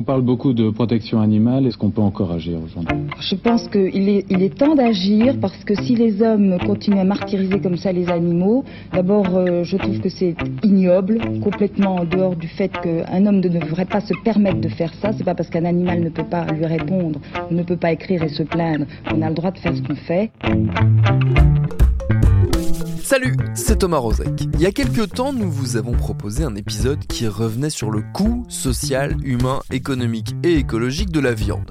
On parle beaucoup de protection animale. Est-ce qu'on peut encore agir aujourd'hui? Je pense qu'il est, il est temps d'agir parce que si les hommes continuent à martyriser comme ça les animaux, d'abord euh, je trouve que c'est ignoble, complètement en dehors du fait qu'un homme ne devrait pas se permettre de faire ça. C'est pas parce qu'un animal ne peut pas lui répondre, ne peut pas écrire et se plaindre qu'on a le droit de faire ce qu'on fait. Salut, c'est Thomas Rozek. Il y a quelques temps, nous vous avons proposé un épisode qui revenait sur le coût social, humain, économique et écologique de la viande.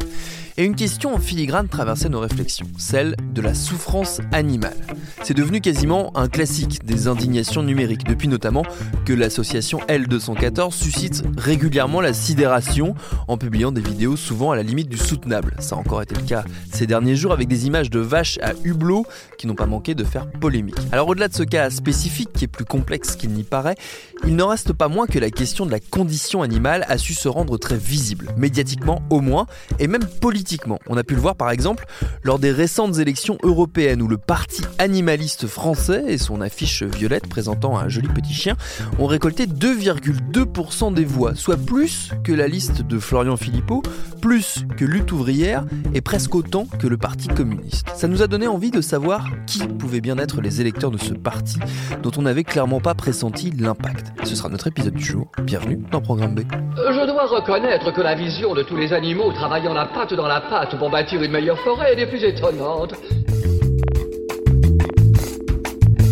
Et une question en filigrane traversait nos réflexions, celle de la souffrance animale. C'est devenu quasiment un classique des indignations numériques, depuis notamment que l'association L214 suscite régulièrement la sidération en publiant des vidéos souvent à la limite du soutenable. Ça a encore été le cas ces derniers jours avec des images de vaches à hublot qui n'ont pas manqué de faire polémique. Alors au-delà de ce cas spécifique qui est plus complexe qu'il n'y paraît, il n'en reste pas moins que la question de la condition animale a su se rendre très visible, médiatiquement au moins, et même politiquement on a pu le voir par exemple lors des récentes élections européennes où le parti animaliste français et son affiche violette présentant un joli petit chien ont récolté 2,2% des voix, soit plus que la liste de Florian Philippot, plus que Lutte ouvrière et presque autant que le Parti communiste. Ça nous a donné envie de savoir qui pouvaient bien être les électeurs de ce parti dont on n'avait clairement pas pressenti l'impact. Ce sera notre épisode du jour. Bienvenue dans Programme B. Je dois reconnaître que la vision de tous les animaux travaillant la patte dans la pâte pour bâtir une meilleure forêt des plus étonnantes.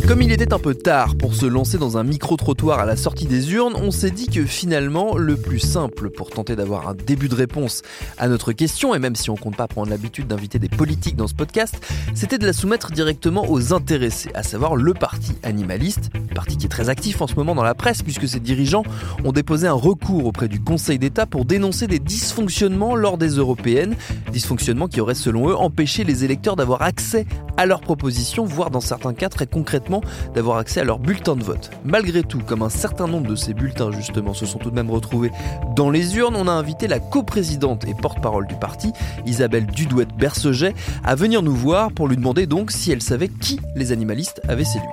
Comme il était un peu tard pour se lancer dans un micro-trottoir à la sortie des urnes, on s'est dit que finalement, le plus simple pour tenter d'avoir un début de réponse à notre question, et même si on compte pas prendre l'habitude d'inviter des politiques dans ce podcast, c'était de la soumettre directement aux intéressés, à savoir le parti animaliste, parti qui est très actif en ce moment dans la presse puisque ses dirigeants ont déposé un recours auprès du Conseil d'État pour dénoncer des dysfonctionnements lors des européennes, dysfonctionnements qui auraient selon eux empêché les électeurs d'avoir accès à leurs propositions, voire dans certains cas très concrètement d'avoir accès à leur bulletin de vote. Malgré tout, comme un certain nombre de ces bulletins justement se sont tout de même retrouvés dans les urnes, on a invité la coprésidente et porte-parole du parti, Isabelle Dudouette-Berceget, à venir nous voir pour lui demander donc si elle savait qui les animalistes avaient séduit.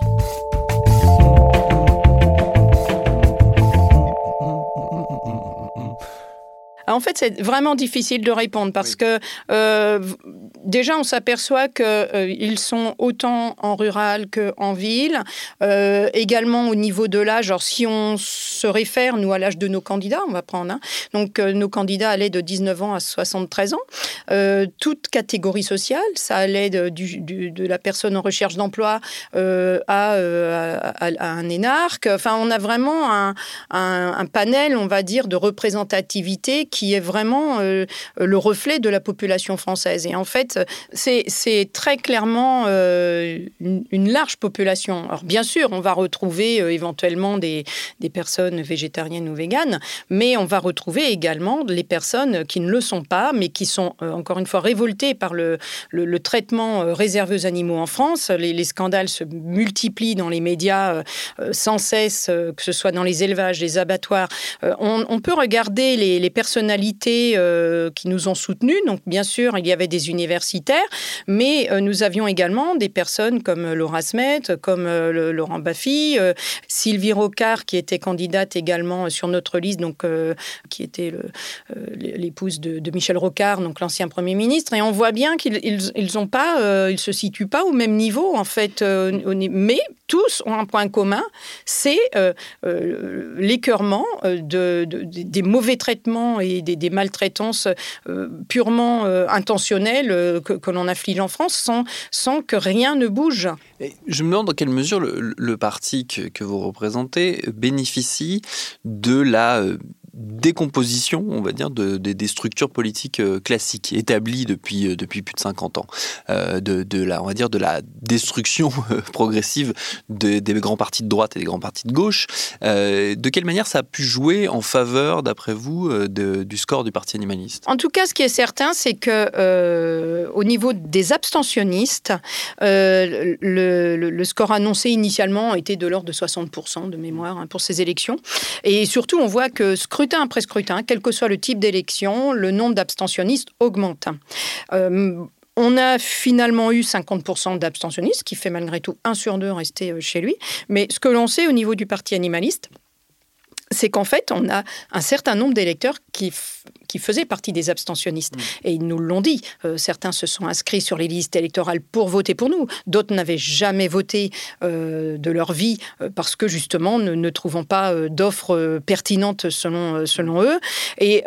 En fait, c'est vraiment difficile de répondre parce que euh, déjà, on s'aperçoit qu'ils euh, sont autant en rural qu'en ville. Euh, également au niveau de l'âge, alors si on se réfère, nous, à l'âge de nos candidats, on va prendre, hein, donc nos candidats allaient de 19 ans à 73 ans. toute catégorie sociale, ça allait de, de la personne en recherche d'emploi à, un énarque. Enfin, on a vraiment un, un, panel, on va dire, de représentativité qui est vraiment euh, le reflet de la population française. Et en fait, c'est très clairement euh, une, large population. Alors bien sûr, on va retrouver euh, éventuellement des, des, personnes végétariennes ou véganes, mais on va retrouver également les personnes qui ne le sont pas, mais qui sont encore une fois révoltées par le, le, traitement réservé aux animaux en France. Les, scandales se multiplient dans les médias sans cesse, que ce soit dans les élevages, les abattoirs. On, peut regarder les, les personnes personnalités qui nous ont soutenus. Donc, bien sûr, il y avait des universitaires, mais nous avions également des personnes comme Laura Smet, comme Laurent Baffy, Sylvie Rocard, qui était candidate également sur notre liste, donc qui était l'épouse de, Michel Rocard, donc l'ancien Premier ministre. Et on voit bien qu'ils ils, pas, ils se situent pas au même niveau en fait, mais tous ont un point commun, c'est euh, euh, l'écœurement euh, de, des mauvais traitements et des, maltraitances purement intentionnelles que, l'on afflige en France sans, sans que rien ne bouge. je me demande dans quelle mesure le, parti que, vous représentez bénéficie de la décomposition, on va dire, de, des structures politiques euh, classiques établies depuis, euh, depuis plus de 50 ans, euh, de, la, on va dire, de la destruction progressive des grands partis de droite et des grands partis de gauche. de quelle manière ça a pu jouer en faveur, d'après vous, du score du Parti animaliste? En tout cas, ce qui est certain, c'est que au niveau des abstentionnistes, le, score annoncé initialement était de l'ordre de 60% de mémoire hein, pour ces élections. Et surtout, on voit que scrutin après scrutin, quel que soit le type d'élection, le nombre d'abstentionnistes augmente. Euh, on a finalement eu 50% d'abstentionnistes, qui fait malgré tout un sur deux rester euh, chez lui. Mais ce que l'on sait au niveau du parti animaliste, c'est qu'en fait, on a un certain nombre d'électeurs qui qui faisaient partie des abstentionnistes. Mm. Et ils nous l'ont dit. Euh, certains se sont inscrits sur les listes électorales pour voter pour nous. D'autres n'avaient jamais voté euh, de leur vie euh, parce que justement ne, ne trouvant pas d'offres pertinentes selon, selon eux. Et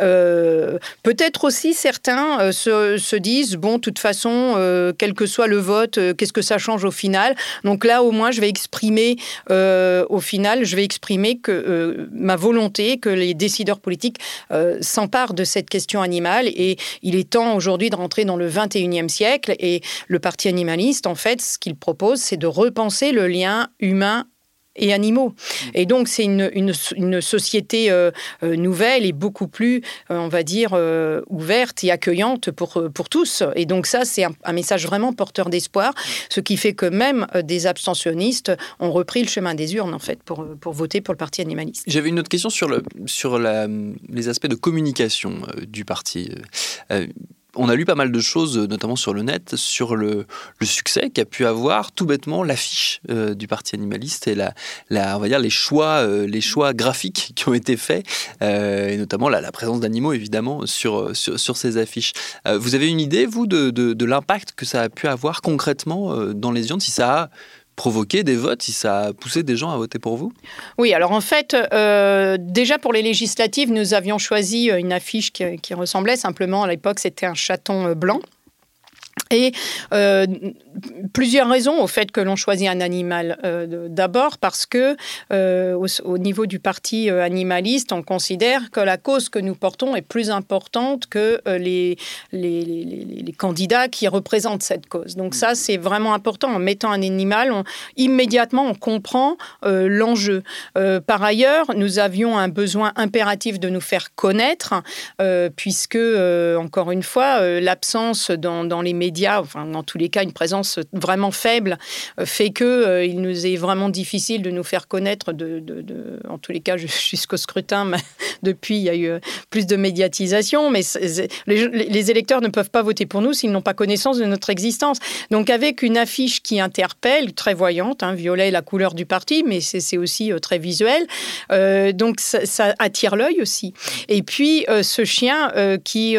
peut-être aussi certains se, se, disent, bon, de toute façon, quel que soit le vote, qu'est-ce que ça change au final? Donc là, au moins, je vais exprimer, au final, je vais exprimer que ma volonté, que les décideurs politiques s'emparent de cette cette question animale et il est temps aujourd'hui de rentrer dans le 21e siècle et le Parti animaliste, en fait, ce qu'il propose, c'est de repenser le lien humain et animaux. Et donc, c'est une, une, société euh, euh, nouvelle et beaucoup plus, euh, on va dire, ouverte et accueillante pour, pour tous. Et donc, ça, c'est un, message vraiment porteur d'espoir, ce qui fait que même des abstentionnistes ont repris le chemin des urnes, en fait, pour, pour voter pour le Parti animaliste. J'avais une autre question sur, le, sur la, les aspects de communication du parti on a lu pas mal de choses, notamment sur le net, sur le, succès qu'a pu avoir tout bêtement l'affiche euh, du Parti animaliste et la, on va dire les choix, euh, les choix graphiques qui ont été faits, euh, et notamment la, présence d'animaux évidemment sur, sur, ces affiches. vous avez une idée, vous, de, l'impact que ça a pu avoir concrètement dans les urnes, si ça a provoqué des votes, si ça a poussé des gens à voter pour vous? Oui, alors en fait, euh, déjà pour les législatives, nous avions choisi une affiche qui, qui ressemblait simplement, à l'époque, c'était un chaton euh, blanc. Et euh, plusieurs raisons au fait que l'on choisit un animal. Euh, d'abord parce que euh, au, niveau du parti animaliste, on considère que la cause que nous portons est plus importante que les, les, les, candidats qui représentent cette cause. Donc ça, c'est vraiment important. En mettant un animal, on, immédiatement, on comprend l'enjeu. par ailleurs, nous avions un besoin impératif de nous faire connaître, puisque, encore une fois, l'absence dans, dans les médias enfin dans tous les cas une présence vraiment faible, euh, fait que euh, il nous est vraiment difficile de nous faire connaître, de, en tous les cas jusqu'au scrutin. Mais depuis, il y a eu euh, plus de médiatisation, mais les, électeurs ne peuvent pas voter pour nous s'ils n'ont pas connaissance de notre existence. Donc avec une affiche qui interpelle, très voyante, hein, violet la couleur du parti, mais c'est aussi très visuel, donc ça, attire l'œil aussi. Et puis ce chien qui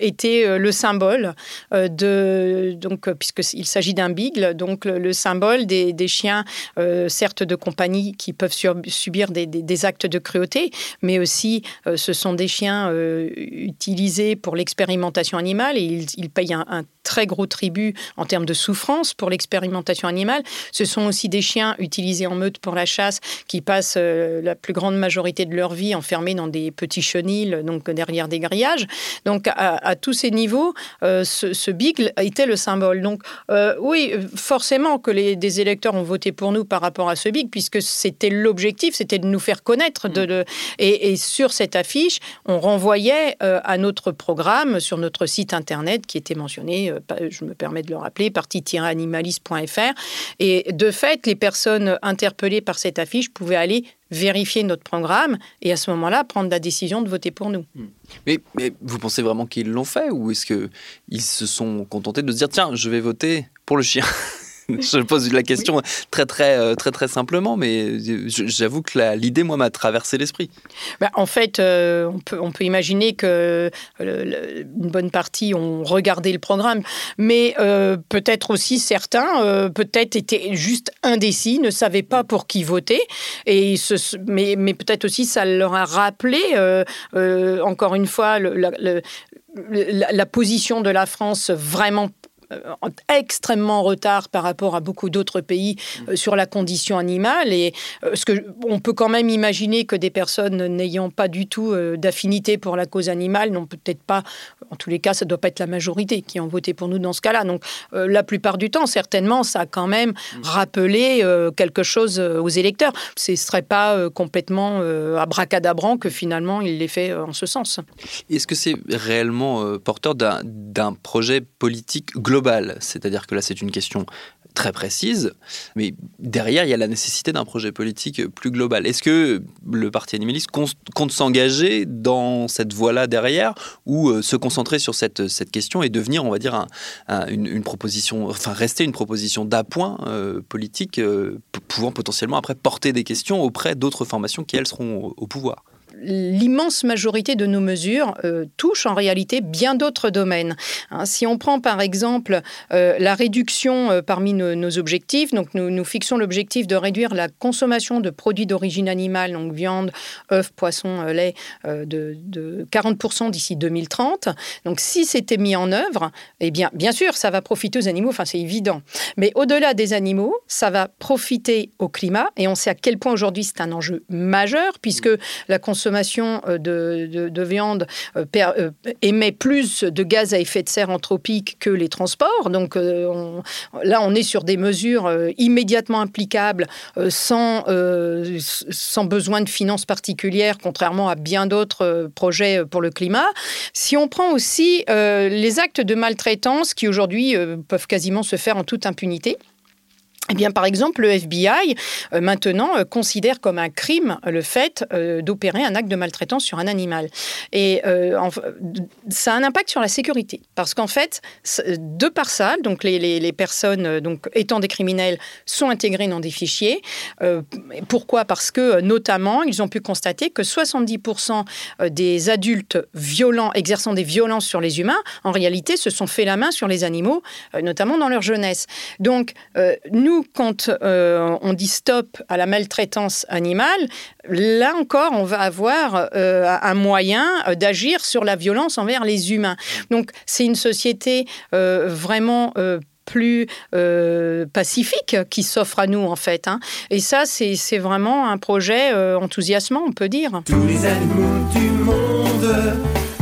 était le symbole de euh, donc, euh, puisqu'il s'agit d'un bigle, donc le, symbole des, chiens, euh, certes de compagnie, qui peuvent subir des, actes de cruauté, mais aussi ce sont des chiens utilisés pour l'expérimentation animale et ils, payent un, très gros tribut en termes de souffrance pour l'expérimentation animale. Ce sont aussi des chiens utilisés en meute pour la chasse qui passent la plus grande majorité de leur vie enfermés dans des petits chenils, donc derrière des grillages. Donc à, tous ces niveaux, ce, ce, était le symbole. Donc euh, oui, forcément que les, des électeurs ont voté pour nous par rapport à ce big, puisque c'était l'objectif, c'était de nous faire connaître. De, et, sur cette affiche, on renvoyait euh, à notre programme sur notre site internet qui était mentionné, euh, je me permets de le rappeler, partie-animaliste.fr. Et de fait, les personnes interpellées par cette affiche pouvaient aller vérifier notre programme et à ce moment-là prendre la décision de voter pour nous. Hmm. Mais, vous pensez vraiment qu'ils l'ont fait ou est-ce qu'ils se sont contentés de se dire tiens, je vais voter pour le chien? je pose la question très, très, euh, très, très simplement, mais j'avoue que l'idée, moi, m'a traversé l'esprit. Bah, en fait, euh, on, peut, on peut imaginer que euh, une bonne partie ont regardé le programme, mais peut-être aussi certains, peut-être étaient juste indécis, ne savaient pas pour qui voter, et mais, mais peut-être aussi ça leur a rappelé, encore une fois, la, la, position de la France vraiment extrêmement en retard par rapport à beaucoup d'autres pays euh, sur la condition animale. Et euh, ce que on peut quand même imaginer que des personnes n'ayant pas du tout d'affinité pour la cause animale n'ont peut-être pas, en tous les cas, ça ne doit pas être la majorité qui ont voté pour nous dans ce cas-là. Donc la plupart du temps, certainement, ça a quand même rappelé quelque chose aux électeurs. Ce ne serait pas complètement abracadabrant que finalement il l'ait fait en ce sens. Est-ce que c'est réellement porteur d'un projet politique global c'est-à-dire que là c'est une question très précise, mais derrière, il y a la nécessité d'un projet politique plus global. Est-ce que le Parti animaliste compte s'engager dans cette voie-là derrière ou euh, se concentrer sur cette, question et devenir, on va dire, une, proposition, enfin rester une proposition d'appoint euh, politique euh, pouvant potentiellement après porter des questions auprès d'autres formations qui, elles, seront au pouvoir? L'immense majorité de nos mesures euh, touchent en réalité bien d'autres domaines. Hein, si on prend par exemple euh, la réduction euh, parmi nos, objectifs, donc nous, nous fixons l'objectif de réduire la consommation de produits d'origine animale, donc viande, œufs, poissons, lait, de, 40% d'ici 2030. Donc si c'était mis en œuvre, eh bien, bien sûr, ça va profiter aux animaux, enfin c'est évident. Mais au-delà des animaux, ça va profiter au climat, et on sait à quel point aujourd'hui c'est un enjeu majeur, puisque la consommation consommation euh, de, viande euh, euh, émet plus de gaz à effet de serre anthropique que les transports. Donc là, on est sur des mesures immédiatement applicables sans, sans besoin de finances particulières, contrairement à bien d'autres projets pour le climat. Si on prend aussi les actes de maltraitance qui aujourd'hui peuvent quasiment se faire en toute impunité, eh bien, par exemple, le FBI, euh, maintenant, euh, considère comme un crime le fait euh, d'opérer un acte de maltraitance sur un animal. Et ça a un impact sur la sécurité. Parce qu'en fait, de par ça, donc les, les, personnes donc, étant des criminels sont intégrées dans des fichiers. pourquoi? Parce que, notamment, ils ont pu constater que 70% des adultes violents, exerçant des violences sur les humains, en réalité, se sont fait la main sur les animaux, notamment dans leur jeunesse. Donc, nous, quand euh, on dit stop à la maltraitance animale, là encore, on va avoir euh, un moyen euh, d'agir sur la violence envers les humains. Donc, c'est une société vraiment plus pacifique qui s'offre à nous en fait. Hein. Et ça, c'est vraiment un projet enthousiasmant, on peut dire. Tous les animaux du monde,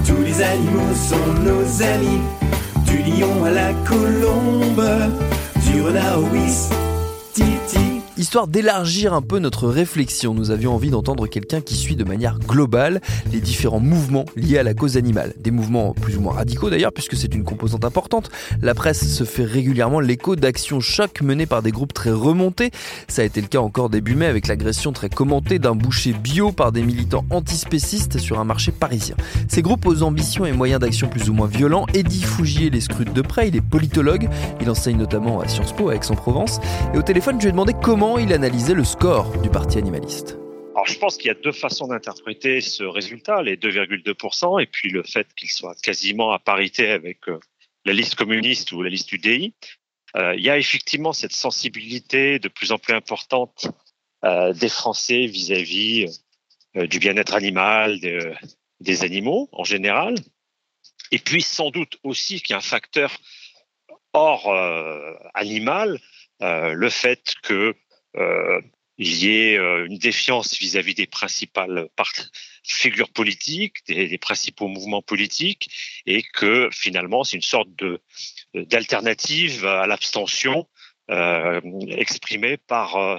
tous les animaux sont nos amis, du lion à la colombe, du renard au Histoire d'élargir un peu notre réflexion, nous avions envie d'entendre quelqu'un qui suit de manière globale les différents mouvements liés à la cause animale. Des mouvements plus ou moins radicaux d'ailleurs, puisque c'est une composante importante. La presse se fait régulièrement l'écho d'actions chocs menées par des groupes très remontés. Ça a été le cas encore début mai avec l'agression très commentée d'un boucher bio par des militants antispécistes sur un marché parisien. Ces groupes aux ambitions et moyens d'action plus ou moins violents, Eddie Fougier les scrute de près, il est politologue, il enseigne notamment à Sciences Po à Aix-en-Provence. Et au téléphone, je lui ai demandé comment il analysait le score du Parti animaliste. Alors, je pense qu'il y a deux façons d'interpréter ce résultat, les 2,2%, et puis le fait qu'il soit quasiment à parité avec euh, la liste communiste ou la liste UDI. Euh, il y a effectivement cette sensibilité de plus en plus importante euh, des Français vis-à-vis du bien-être animal, des animaux en général. Et puis sans doute aussi qu'il y a un facteur hors animal, le fait que euh, il y ait euh, une défiance vis-à-vis des principales figures politiques, des, principaux mouvements politiques, et que finalement c'est une sorte de d'alternative à l'abstention euh, exprimée par euh,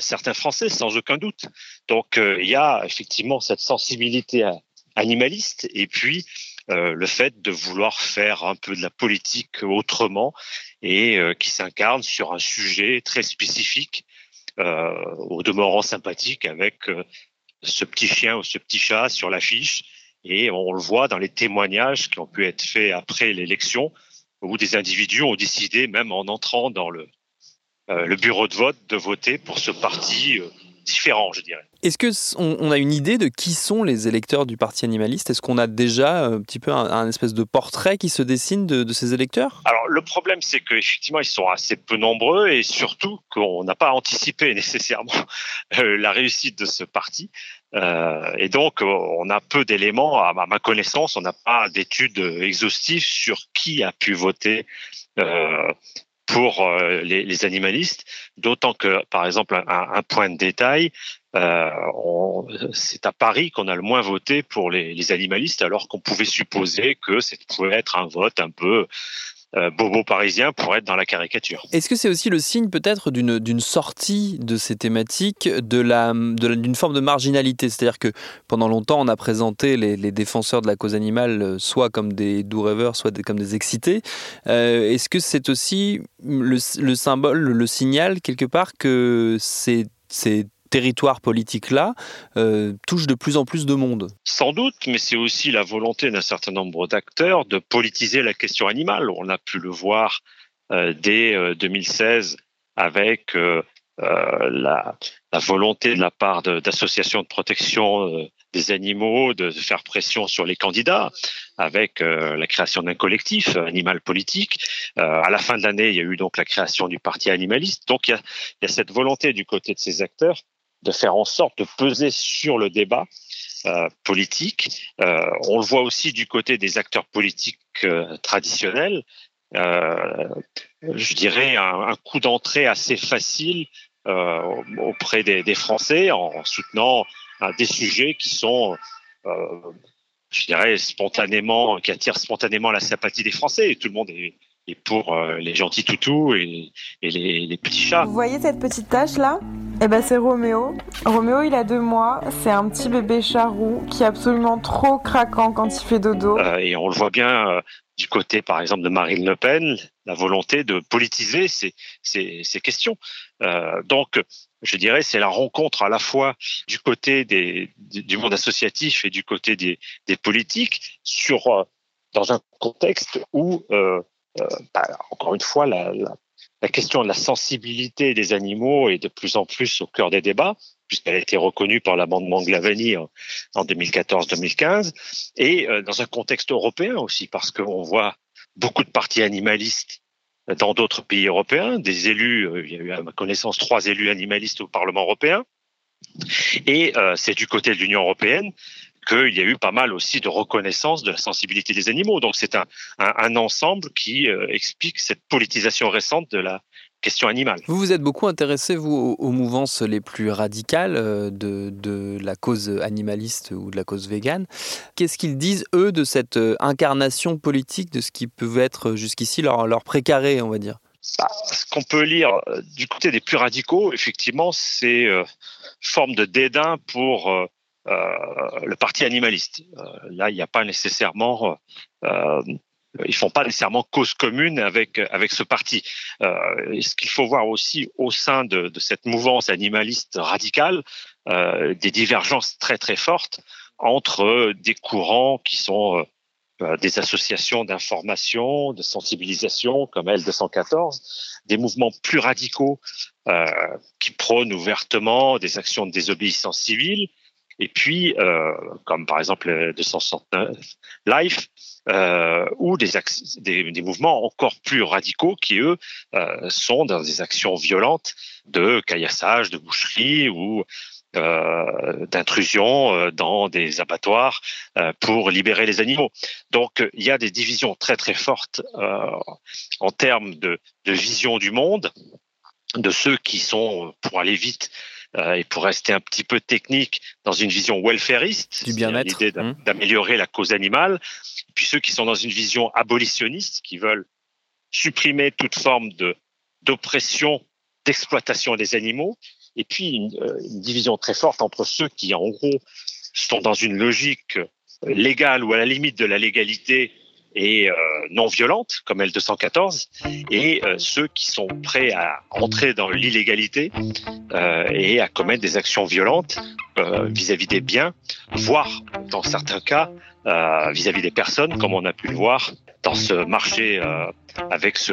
certains Français, sans aucun doute. Donc il y a effectivement cette sensibilité animaliste, et puis le fait de vouloir faire un peu de la politique autrement et qui s'incarne sur un sujet très spécifique au demeurant sympathique avec ce petit chien ou ce petit chat sur l'affiche. Et on le voit dans les témoignages qui ont pu être faits après l'élection, où des individus ont décidé, même en entrant dans le, le bureau de vote, de voter pour ce parti différent, je dirais. Est-ce que on, a une idée de qui sont les électeurs du Parti animaliste? Est-ce qu'on a déjà un petit peu un, espèce de portrait qui se dessine de, ces électeurs? Alors le problème, c'est qu'effectivement, ils sont assez peu nombreux et surtout qu'on n'a pas anticipé nécessairement euh, la réussite de ce parti. Euh, et donc, on a peu d'éléments, à ma connaissance, on n'a pas d'études exhaustives sur qui a pu voter euh, pour euh, les, animalistes, d'autant que, par exemple, un, un point de détail, euh, c'est à Paris qu'on a le moins voté pour les, les animalistes, alors qu'on pouvait supposer que ça pouvait être un vote un peu euh, bobo parisien pour être dans la caricature. Est-ce que c'est aussi le signe peut-être d'une sortie de ces thématiques, de la d'une forme de marginalité? C'est-à-dire que pendant longtemps, on a présenté les, défenseurs de la cause animale euh, soit comme des doux rêveurs, soit comme des excités. Euh, Est-ce que c'est aussi le, symbole, le signal quelque part que c'est territoire politique-là euh, touche de plus en plus de monde. Sans doute, mais c'est aussi la volonté d'un certain nombre d'acteurs de politiser la question animale. On a pu le voir euh, dès 2016 euh, avec la, volonté de la part d'associations de, protection des animaux de faire pression sur les candidats avec la création d'un collectif animal politique. à la fin de l'année, il y a eu donc la création du parti animaliste. Donc il y a cette volonté du côté de ces acteurs de faire en sorte de peser sur le débat euh, politique. Euh, on le voit aussi du côté des acteurs politiques euh, traditionnels. Euh, je dirais un, coup d'entrée assez facile euh, auprès des, des, Français en soutenant des sujets qui sont je dirais spontanément, qui attirent spontanément la sympathie des Français. Et tout le monde est, et pour euh, les gentils toutous et, et les, les, petits chats. Vous voyez cette petite tache là Eh ben c'est Roméo. Roméo il a deux mois, c'est un petit bébé charroux qui est absolument trop craquant quand il fait dodo. Euh, et on le voit bien euh, du côté par exemple de Marine Le Pen, la volonté de politiser ces, ces, ces questions. Donc je dirais c'est la rencontre à la fois du côté des, du monde associatif et du côté des, des politiques sur dans un contexte où euh, bah, encore une fois, la, question de la sensibilité des animaux est de plus en plus au cœur des débats, puisqu'elle a été reconnue par l'amendement Glavani en, en 2014-2015, et euh, dans un contexte européen aussi, parce qu'on voit beaucoup de partis animalistes dans d'autres pays européens, des élus, euh, il y a eu à ma connaissance trois élus animalistes au Parlement européen, et euh, c'est du côté de l'Union européenne qu'il y a eu pas mal aussi de reconnaissance de la sensibilité des animaux. Donc c'est un, un, un, ensemble qui euh, explique cette politisation récente de la question animale. Vous vous êtes beaucoup intéressé, vous, aux, mouvances les plus radicales euh, de, de, la cause animaliste ou de la cause végane. Qu'est-ce qu'ils disent, eux, de cette euh, incarnation politique de ce qui peut être jusqu'ici leur, leur précaré, on va dire? Bah, ce qu'on peut lire du côté des plus radicaux, effectivement, c'est euh, forme de dédain pour euh, le parti animaliste. Euh, là, il n'y a pas nécessairement euh, ils font pas nécessairement cause commune avec avec ce parti. Euh, ce qu'il faut voir aussi au sein de, cette mouvance animaliste radicale, euh, des divergences très très fortes entre des courants qui sont euh, des associations d'information, de sensibilisation comme L214, des mouvements plus radicaux euh, qui prônent ouvertement des actions de désobéissance civile, et puis, euh, comme par exemple 269 Life, euh, ou des, mouvements encore plus radicaux qui, eux, euh, sont dans des actions violentes de caillassage, de boucherie ou euh, d'intrusion euh, dans des abattoirs euh, pour libérer les animaux. Donc, il y a des divisions très très fortes en termes de vision du monde, de ceux qui sont, pour aller vite, euh, et pour rester un petit peu technique, dans une vision welfariste, du bien-être, l'idée mmh. d'améliorer la cause animale, et puis ceux qui sont dans une vision abolitionniste, qui veulent supprimer toute forme de d'oppression, d'exploitation des animaux, et puis une, euh, une, division très forte entre ceux qui, en gros, sont dans une logique légale ou à la limite de la légalité et euh, non violentes comme L214 et euh, ceux qui sont prêts à entrer dans l'illégalité euh, et à commettre des actions violentes vis-à-vis des biens, voire dans certains cas vis-à-vis des personnes, comme on a pu le voir dans ce marché avec ce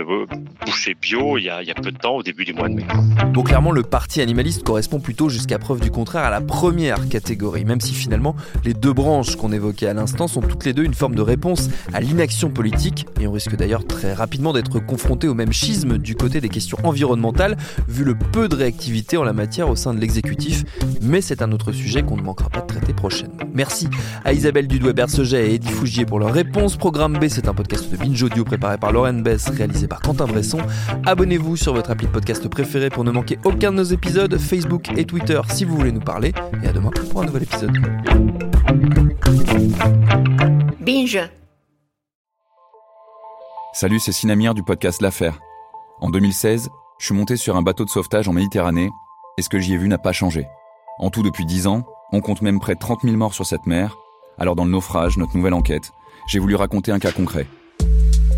boucher bio il y, a, peu de temps, au début du mois de mai. Bon, clairement, le parti animaliste correspond plutôt, jusqu'à preuve du contraire, à la première catégorie, même si finalement les deux branches qu'on évoquait à l'instant sont toutes les deux une forme de réponse à l'inaction politique, et on risque d'ailleurs très rapidement d'être confronté au même schisme du côté des questions environnementales, vu le peu de réactivité en la matière au sein de l'exécutif, mais c'est un autre sujet qu'on ne manquera pas de traiter prochainement. Merci à Isabelle Dudouet-Berceget et Eddie Fougier pour leur réponse. Programme B, c'est un podcast de Binge Audio préparé par Lauren réalisé par Quentin Bresson. Abonnez-vous sur votre appli de podcast préféré pour ne manquer aucun de nos épisodes, Facebook et Twitter si vous voulez nous parler. Et à demain pour un nouvel épisode. Binge. Salut, c'est Sinamir du podcast L'Affaire. En 2016, je suis monté sur un bateau de sauvetage en Méditerranée et ce que j'y ai vu n'a pas changé. En tout, depuis 10 ans, on compte même près de 30 000 morts sur cette mer. Alors dans le naufrage, notre nouvelle enquête, j'ai voulu raconter un cas concret.